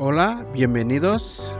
Hola, bienvenidos.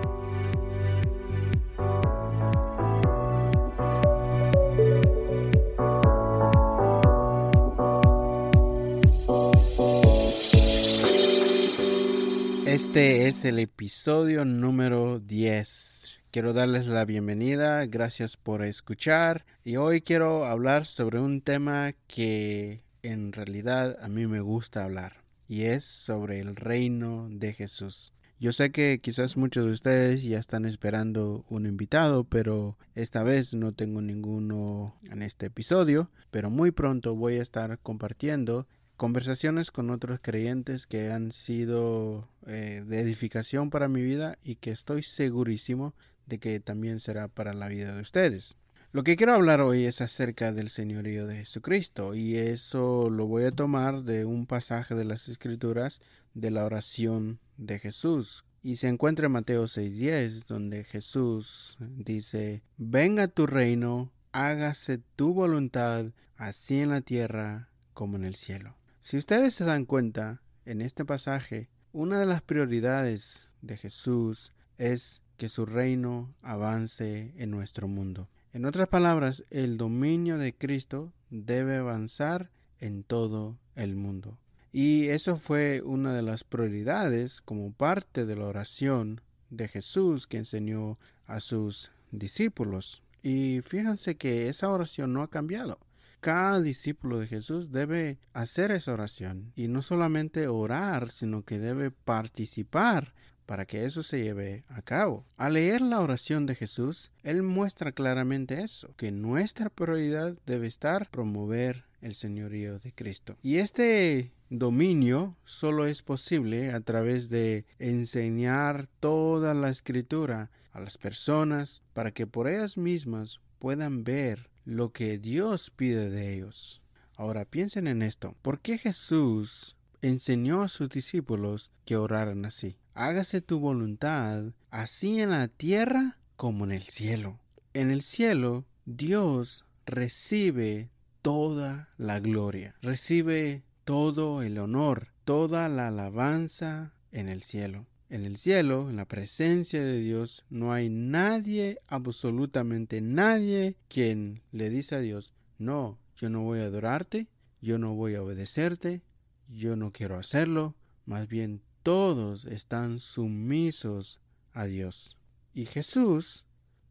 Este es el episodio número 10. Quiero darles la bienvenida, gracias por escuchar y hoy quiero hablar sobre un tema que en realidad a mí me gusta hablar y es sobre el reino de Jesús. Yo sé que quizás muchos de ustedes ya están esperando un invitado, pero esta vez no tengo ninguno en este episodio, pero muy pronto voy a estar compartiendo conversaciones con otros creyentes que han sido eh, de edificación para mi vida y que estoy segurísimo de que también será para la vida de ustedes. Lo que quiero hablar hoy es acerca del señorío de Jesucristo y eso lo voy a tomar de un pasaje de las escrituras de la oración de Jesús. Y se encuentra en Mateo 6:10, donde Jesús dice, venga tu reino, hágase tu voluntad, así en la tierra como en el cielo. Si ustedes se dan cuenta, en este pasaje, una de las prioridades de Jesús es que su reino avance en nuestro mundo. En otras palabras, el dominio de Cristo debe avanzar en todo el mundo. Y eso fue una de las prioridades como parte de la oración de Jesús que enseñó a sus discípulos. Y fíjense que esa oración no ha cambiado. Cada discípulo de Jesús debe hacer esa oración y no solamente orar, sino que debe participar para que eso se lleve a cabo. Al leer la oración de Jesús, Él muestra claramente eso, que nuestra prioridad debe estar promover el señorío de Cristo. Y este dominio solo es posible a través de enseñar toda la escritura a las personas para que por ellas mismas puedan ver lo que Dios pide de ellos. Ahora piensen en esto. ¿Por qué Jesús enseñó a sus discípulos que oraran así? Hágase tu voluntad, así en la tierra como en el cielo. En el cielo, Dios recibe toda la gloria, recibe todo el honor, toda la alabanza en el cielo. En el cielo, en la presencia de Dios, no hay nadie, absolutamente nadie, quien le dice a Dios, no, yo no voy a adorarte, yo no voy a obedecerte, yo no quiero hacerlo, más bien todos están sumisos a Dios. Y Jesús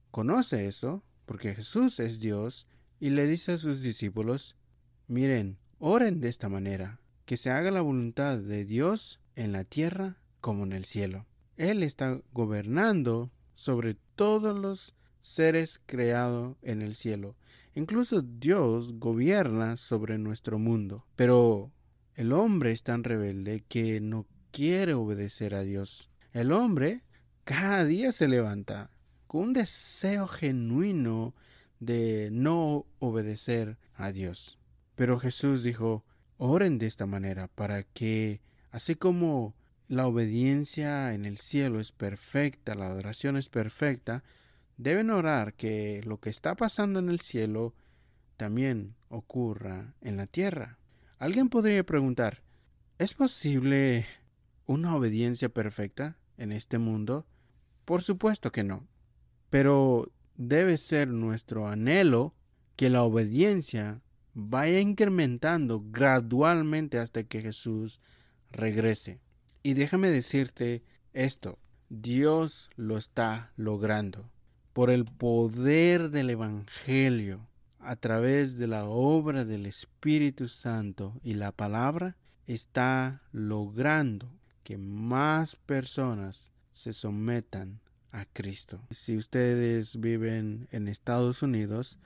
conoce eso, porque Jesús es Dios, y le dice a sus discípulos, miren, oren de esta manera, que se haga la voluntad de Dios en la tierra como en el cielo. Él está gobernando sobre todos los seres creados en el cielo. Incluso Dios gobierna sobre nuestro mundo. Pero el hombre es tan rebelde que no quiere obedecer a Dios. El hombre cada día se levanta con un deseo genuino de no obedecer a Dios. Pero Jesús dijo, oren de esta manera para que, así como la obediencia en el cielo es perfecta, la adoración es perfecta, deben orar que lo que está pasando en el cielo también ocurra en la tierra. Alguien podría preguntar, ¿es posible una obediencia perfecta en este mundo? Por supuesto que no. Pero debe ser nuestro anhelo que la obediencia vaya incrementando gradualmente hasta que Jesús regrese. Y déjame decirte esto, Dios lo está logrando por el poder del Evangelio, a través de la obra del Espíritu Santo y la palabra, está logrando que más personas se sometan a Cristo. Si ustedes viven en Estados Unidos,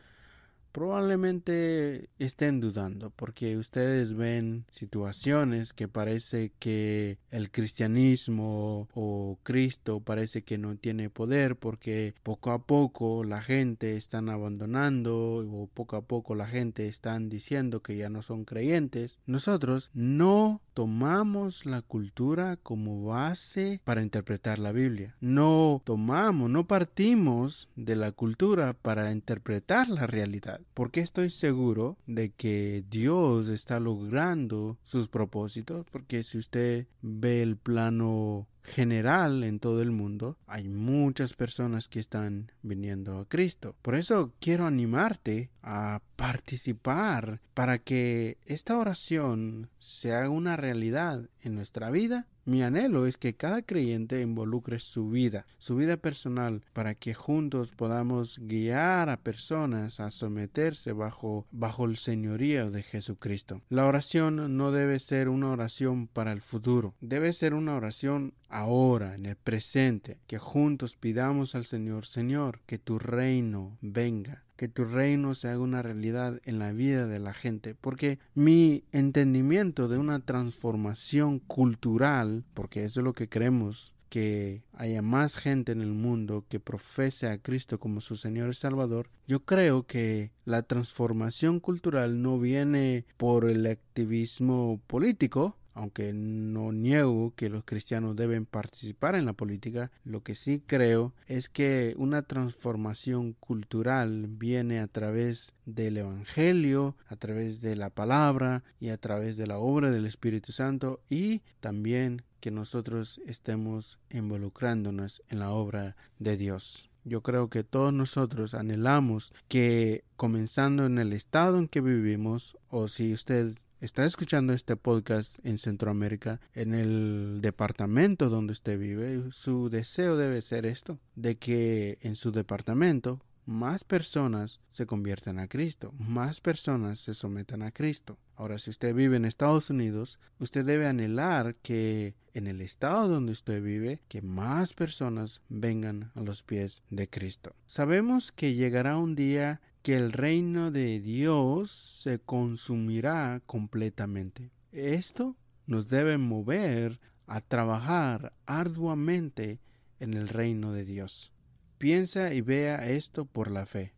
probablemente estén dudando porque ustedes ven situaciones que parece que el cristianismo o Cristo parece que no tiene poder porque poco a poco la gente están abandonando o poco a poco la gente están diciendo que ya no son creyentes. Nosotros no tomamos la cultura como base para interpretar la Biblia. No tomamos, no partimos de la cultura para interpretar la realidad realidad. ¿Por qué estoy seguro de que Dios está logrando sus propósitos? Porque si usted ve el plano general en todo el mundo, hay muchas personas que están viniendo a Cristo. Por eso quiero animarte a participar para que esta oración se haga una realidad en nuestra vida mi anhelo es que cada creyente involucre su vida, su vida personal, para que juntos podamos guiar a personas a someterse bajo, bajo el señorío de Jesucristo. La oración no debe ser una oración para el futuro, debe ser una oración ahora, en el presente, que juntos pidamos al Señor, Señor, que tu reino venga que tu reino se haga una realidad en la vida de la gente, porque mi entendimiento de una transformación cultural, porque eso es lo que creemos que haya más gente en el mundo que profese a Cristo como su Señor y Salvador, yo creo que la transformación cultural no viene por el activismo político, aunque no niego que los cristianos deben participar en la política, lo que sí creo es que una transformación cultural viene a través del Evangelio, a través de la palabra y a través de la obra del Espíritu Santo y también que nosotros estemos involucrándonos en la obra de Dios. Yo creo que todos nosotros anhelamos que comenzando en el estado en que vivimos o si usted está escuchando este podcast en Centroamérica, en el departamento donde usted vive, su deseo debe ser esto, de que en su departamento más personas se conviertan a Cristo, más personas se sometan a Cristo. Ahora, si usted vive en Estados Unidos, usted debe anhelar que en el estado donde usted vive, que más personas vengan a los pies de Cristo. Sabemos que llegará un día que el reino de Dios se consumirá completamente. Esto nos debe mover a trabajar arduamente en el reino de Dios. Piensa y vea esto por la fe.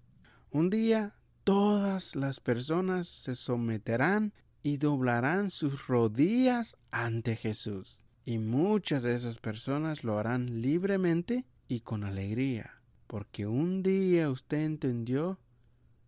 Un día todas las personas se someterán y doblarán sus rodillas ante Jesús. Y muchas de esas personas lo harán libremente y con alegría, porque un día usted entendió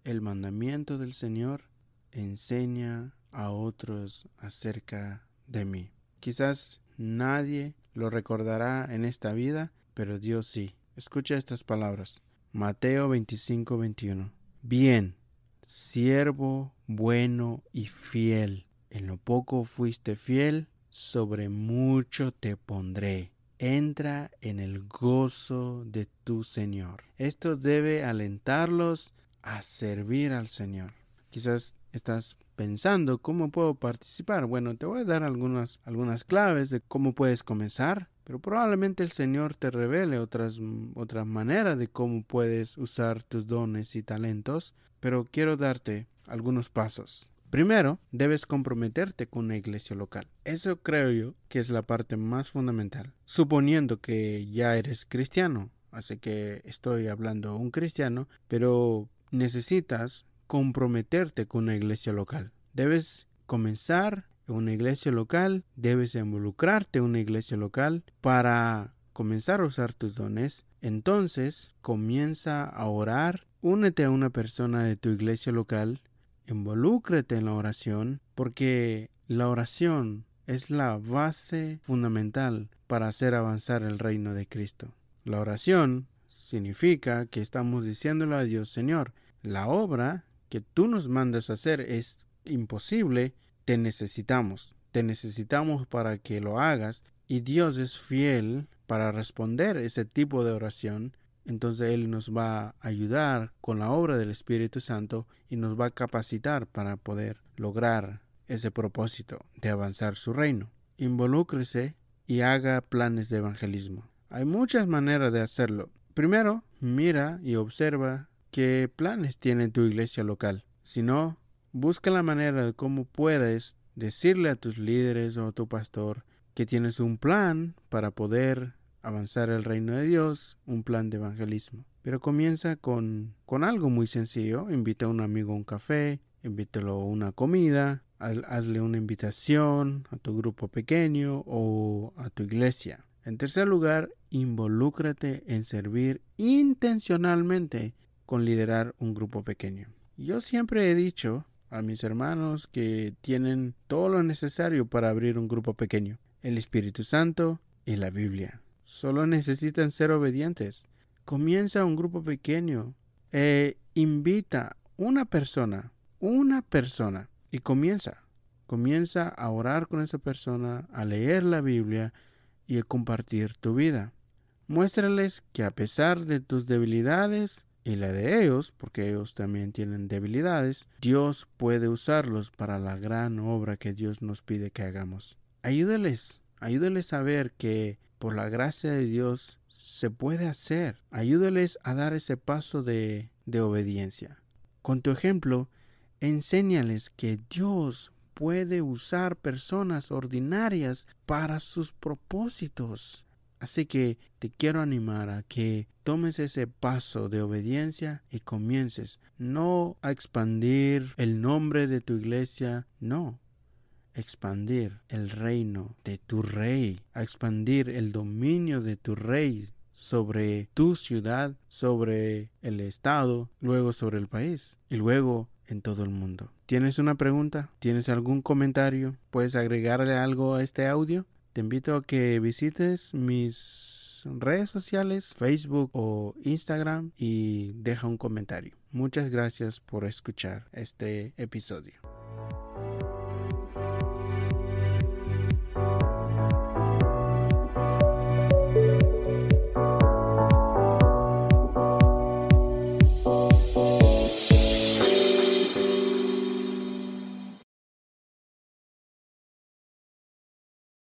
el mandamiento del Señor enseña a otros acerca de mí. Quizás nadie lo recordará en esta vida, pero Dios sí. Escucha estas palabras. Mateo 25, 21. Bien, siervo bueno y fiel. En lo poco fuiste fiel, sobre mucho te pondré. Entra en el gozo de tu Señor. Esto debe alentarlos a servir al Señor. Quizás estás pensando cómo puedo participar. Bueno, te voy a dar algunas, algunas claves de cómo puedes comenzar, pero probablemente el Señor te revele otras, otras maneras de cómo puedes usar tus dones y talentos, pero quiero darte algunos pasos. Primero, debes comprometerte con una iglesia local. Eso creo yo que es la parte más fundamental. Suponiendo que ya eres cristiano, así que estoy hablando un cristiano, pero necesitas comprometerte con una iglesia local. Debes comenzar en una iglesia local, debes involucrarte en una iglesia local para comenzar a usar tus dones. Entonces comienza a orar, únete a una persona de tu iglesia local, involúcrate en la oración, porque la oración es la base fundamental para hacer avanzar el reino de Cristo. La oración significa que estamos diciéndole a Dios, Señor, la obra que tú nos mandas hacer es imposible, te necesitamos, te necesitamos para que lo hagas y Dios es fiel para responder ese tipo de oración, entonces Él nos va a ayudar con la obra del Espíritu Santo y nos va a capacitar para poder lograr ese propósito de avanzar su reino. Involúcrese y haga planes de evangelismo. Hay muchas maneras de hacerlo. Primero, mira y observa qué planes tiene tu iglesia local. Si no, busca la manera de cómo puedes decirle a tus líderes o a tu pastor que tienes un plan para poder avanzar el reino de Dios, un plan de evangelismo. Pero comienza con, con algo muy sencillo. Invita a un amigo a un café, invítalo a una comida, hazle una invitación a tu grupo pequeño o a tu iglesia. En tercer lugar, involúcrate en servir intencionalmente con liderar un grupo pequeño. Yo siempre he dicho a mis hermanos que tienen todo lo necesario para abrir un grupo pequeño. El Espíritu Santo y la Biblia. Solo necesitan ser obedientes. Comienza un grupo pequeño. E invita una persona, una persona, y comienza. Comienza a orar con esa persona, a leer la Biblia y a compartir tu vida. Muéstrales que a pesar de tus debilidades y la de ellos, porque ellos también tienen debilidades, Dios puede usarlos para la gran obra que Dios nos pide que hagamos. Ayúdales, ayúdales a ver que por la gracia de Dios se puede hacer. Ayúdales a dar ese paso de, de obediencia. Con tu ejemplo, enséñales que Dios puede usar personas ordinarias para sus propósitos. Así que te quiero animar a que tomes ese paso de obediencia y comiences no a expandir el nombre de tu iglesia, no, expandir el reino de tu rey, a expandir el dominio de tu rey sobre tu ciudad, sobre el estado, luego sobre el país y luego en todo el mundo. ¿Tienes una pregunta? ¿Tienes algún comentario? ¿Puedes agregarle algo a este audio? Te invito a que visites mis redes sociales, Facebook o Instagram y deja un comentario. Muchas gracias por escuchar este episodio.